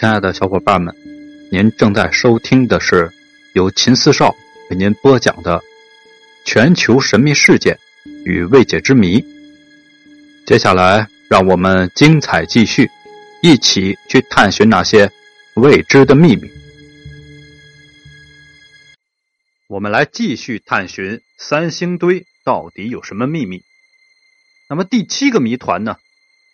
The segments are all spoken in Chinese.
亲爱的小伙伴们，您正在收听的是由秦四少为您播讲的《全球神秘事件与未解之谜》。接下来，让我们精彩继续，一起去探寻那些未知的秘密。我们来继续探寻三星堆到底有什么秘密。那么第七个谜团呢？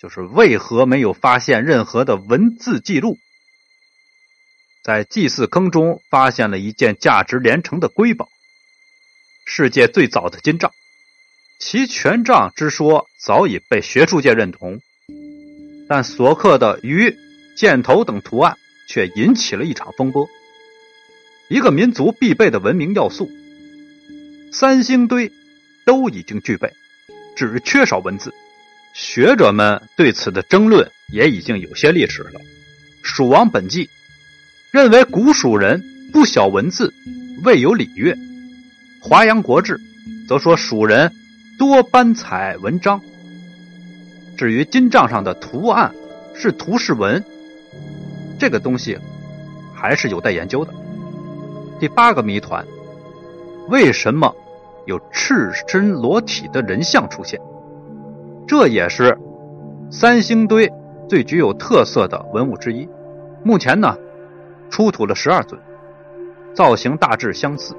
就是为何没有发现任何的文字记录？在祭祀坑中发现了一件价值连城的瑰宝——世界最早的金杖，其权杖之说早已被学术界认同，但所刻的鱼、箭头等图案却引起了一场风波。一个民族必备的文明要素——三星堆，都已经具备，只缺少文字。学者们对此的争论也已经有些历史了。《蜀王本纪》认为古蜀人不晓文字，未有礼乐；《华阳国志》则说蜀人多斑彩文章。至于金杖上的图案是图是文，这个东西还是有待研究的。第八个谜团：为什么有赤身裸体的人像出现？这也是三星堆最具有特色的文物之一。目前呢，出土了十二尊，造型大致相似，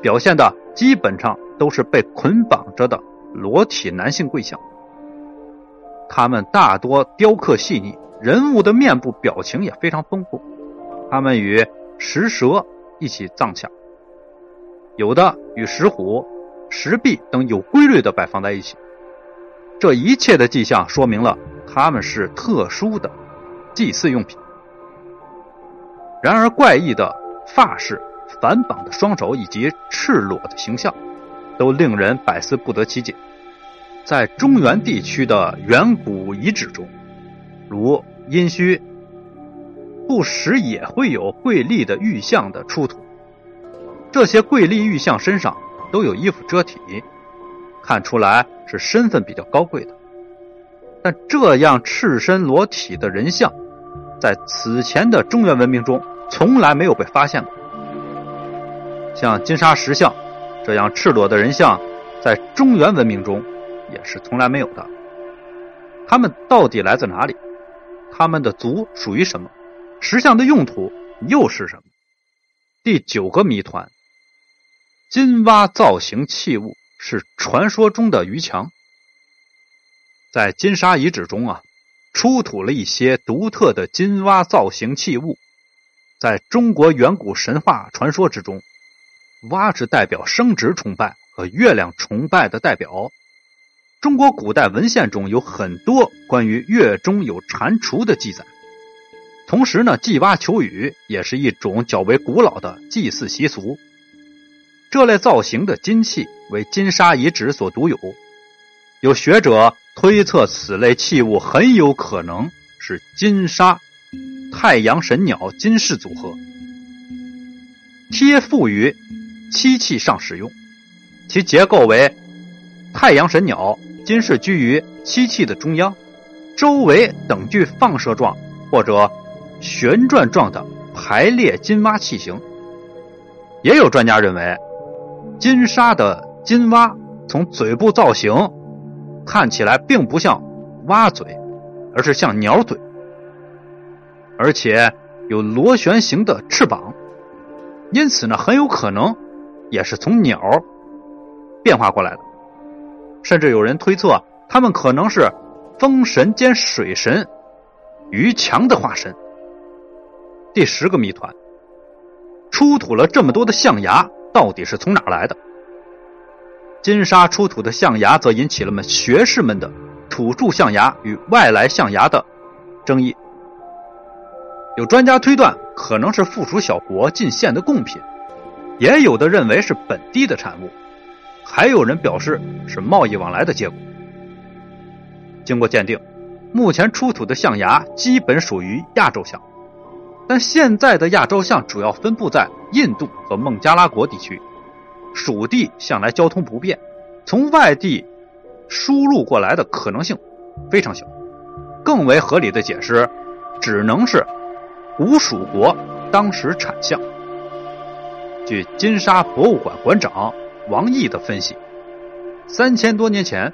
表现的基本上都是被捆绑着的裸体男性跪像。他们大多雕刻细腻，人物的面部表情也非常丰富。他们与石蛇一起葬下，有的与石虎、石壁等有规律的摆放在一起。这一切的迹象说明了他们是特殊的祭祀用品。然而，怪异的发饰、反绑的双手以及赤裸的形象，都令人百思不得其解。在中原地区的远古遗址中，如殷墟，不时也会有贵丽的玉像的出土。这些贵丽玉像身上都有衣服遮体。看出来是身份比较高贵的，但这样赤身裸体的人像，在此前的中原文明中从来没有被发现过。像金沙石像这样赤裸的人像，在中原文明中也是从来没有的。他们到底来自哪里？他们的族属于什么？石像的用途又是什么？第九个谜团：金蛙造型器物。是传说中的鱼墙，在金沙遗址中啊，出土了一些独特的金蛙造型器物。在中国远古神话传说之中，蛙是代表生殖崇拜和月亮崇拜的代表。中国古代文献中有很多关于月中有蟾蜍的记载。同时呢，祭蛙求雨也是一种较为古老的祭祀习俗。这类造型的金器为金沙遗址所独有，有学者推测此类器物很有可能是金沙太阳神鸟金饰组合，贴附于漆器上使用。其结构为太阳神鸟金饰居于漆器的中央，周围等距放射状或者旋转状的排列金蛙器型。也有专家认为。金沙的金蛙从嘴部造型看起来并不像蛙嘴，而是像鸟嘴，而且有螺旋形的翅膀，因此呢，很有可能也是从鸟变化过来的。甚至有人推测，他们可能是风神兼水神于强的化身。第十个谜团：出土了这么多的象牙。到底是从哪来的？金沙出土的象牙则引起了们学士们的土著象牙与外来象牙的争议。有专家推断，可能是附属小国进献的贡品；也有的认为是本地的产物；还有人表示是贸易往来的结果。经过鉴定，目前出土的象牙基本属于亚洲象。但现在的亚洲象主要分布在印度和孟加拉国地区，属地向来交通不便，从外地输入过来的可能性非常小。更为合理的解释，只能是古蜀国当时产象。据金沙博物馆馆长王毅的分析，三千多年前，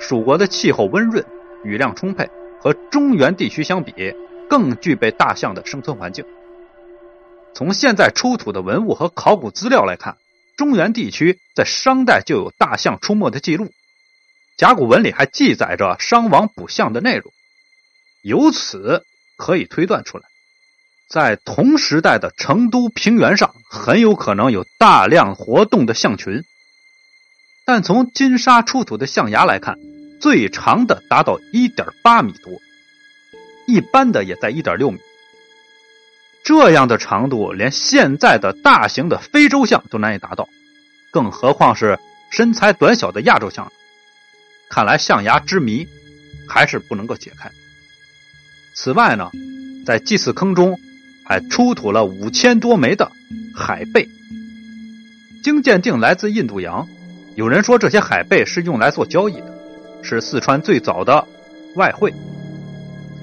蜀国的气候温润，雨量充沛，和中原地区相比，更具备大象的生存环境。从现在出土的文物和考古资料来看，中原地区在商代就有大象出没的记录，甲骨文里还记载着商王捕象的内容。由此可以推断出来，在同时代的成都平原上，很有可能有大量活动的象群。但从金沙出土的象牙来看，最长的达到一点八米多，一般的也在一点六米。这样的长度，连现在的大型的非洲象都难以达到，更何况是身材短小的亚洲象。看来象牙之谜还是不能够解开。此外呢，在祭祀坑中还出土了五千多枚的海贝，经鉴定来自印度洋。有人说这些海贝是用来做交易的，是四川最早的外汇；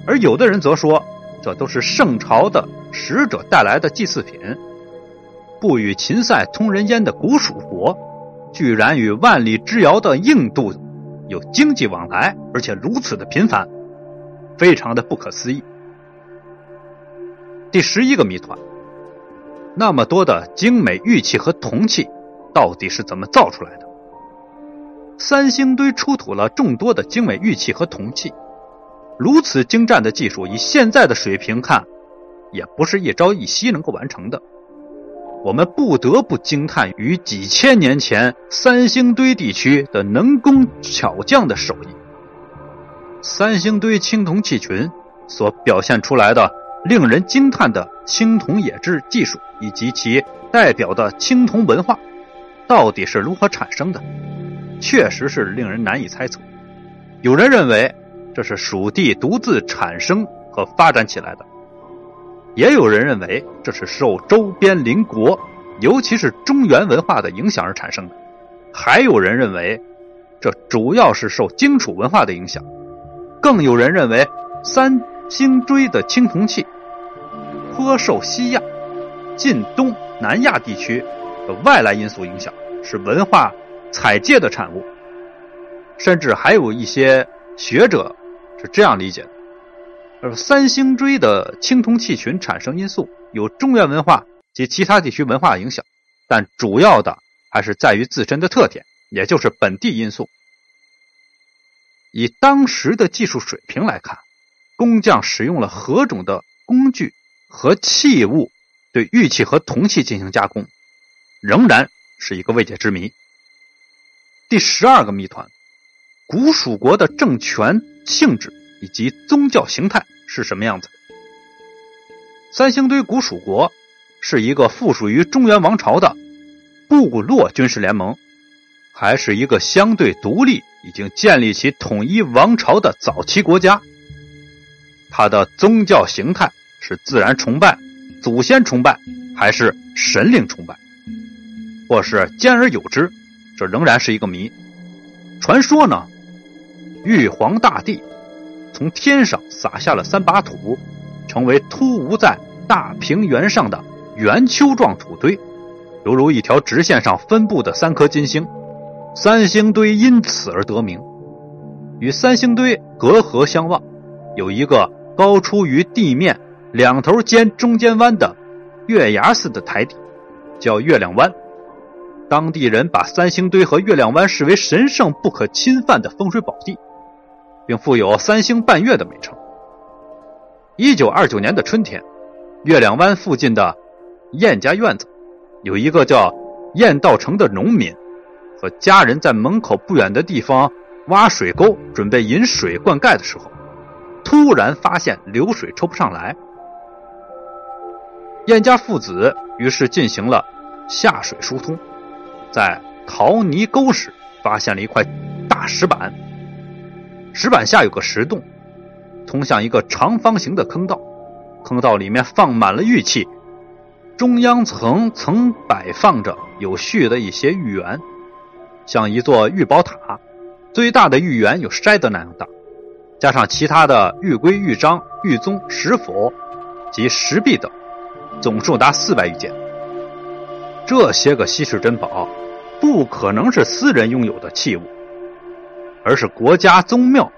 而有的人则说，这都是圣朝的使者带来的祭祀品。不与秦塞通人烟的古蜀国，居然与万里之遥的印度有经济往来，而且如此的频繁。非常的不可思议。第十一个谜团：那么多的精美玉器和铜器，到底是怎么造出来的？三星堆出土了众多的精美玉器和铜器，如此精湛的技术，以现在的水平看，也不是一朝一夕能够完成的。我们不得不惊叹于几千年前三星堆地区的能工巧匠的手艺。三星堆青铜器群所表现出来的令人惊叹的青铜冶制技术，以及其代表的青铜文化，到底是如何产生的？确实是令人难以猜测。有人认为这是蜀地独自产生和发展起来的，也有人认为这是受周边邻国，尤其是中原文化的影响而产生的，还有人认为这主要是受荆楚文化的影响。更有人认为，三星锥的青铜器颇受西亚、近东南亚地区的外来因素影响，是文化采借的产物。甚至还有一些学者是这样理解的：，而三星堆的青铜器群产生因素有中原文化及其他地区文化影响，但主要的还是在于自身的特点，也就是本地因素。以当时的技术水平来看，工匠使用了何种的工具和器物对玉器和铜器进行加工，仍然是一个未解之谜。第十二个谜团：古蜀国的政权性质以及宗教形态是什么样子？三星堆古蜀国是一个附属于中原王朝的部落军事联盟，还是一个相对独立？已经建立起统一王朝的早期国家，它的宗教形态是自然崇拜、祖先崇拜，还是神灵崇拜，或是兼而有之？这仍然是一个谜。传说呢，玉皇大帝从天上撒下了三把土，成为突兀在大平原上的圆丘状土堆，犹如一条直线上分布的三颗金星。三星堆因此而得名，与三星堆隔河相望，有一个高出于地面两头尖中间弯的月牙似的台底，叫月亮湾。当地人把三星堆和月亮湾视为神圣不可侵犯的风水宝地，并附有“三星半月”的美称。一九二九年的春天，月亮湾附近的燕家院子，有一个叫燕道成的农民。和家人在门口不远的地方挖水沟，准备引水灌溉的时候，突然发现流水抽不上来。燕家父子于是进行了下水疏通，在陶泥沟时发现了一块大石板，石板下有个石洞，通向一个长方形的坑道，坑道里面放满了玉器，中央层层摆放着有序的一些玉圆。像一座玉宝塔，最大的玉圆有筛子那样大，加上其他的玉龟、玉章、玉宗、石斧，及石壁等，总数达四百余件。这些个稀世珍宝，不可能是私人拥有的器物，而是国家宗庙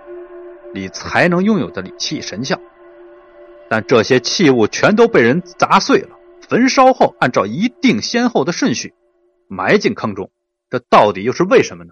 里才能拥有的礼器神像。但这些器物全都被人砸碎了，焚烧后按照一定先后的顺序埋进坑中，这到底又是为什么呢？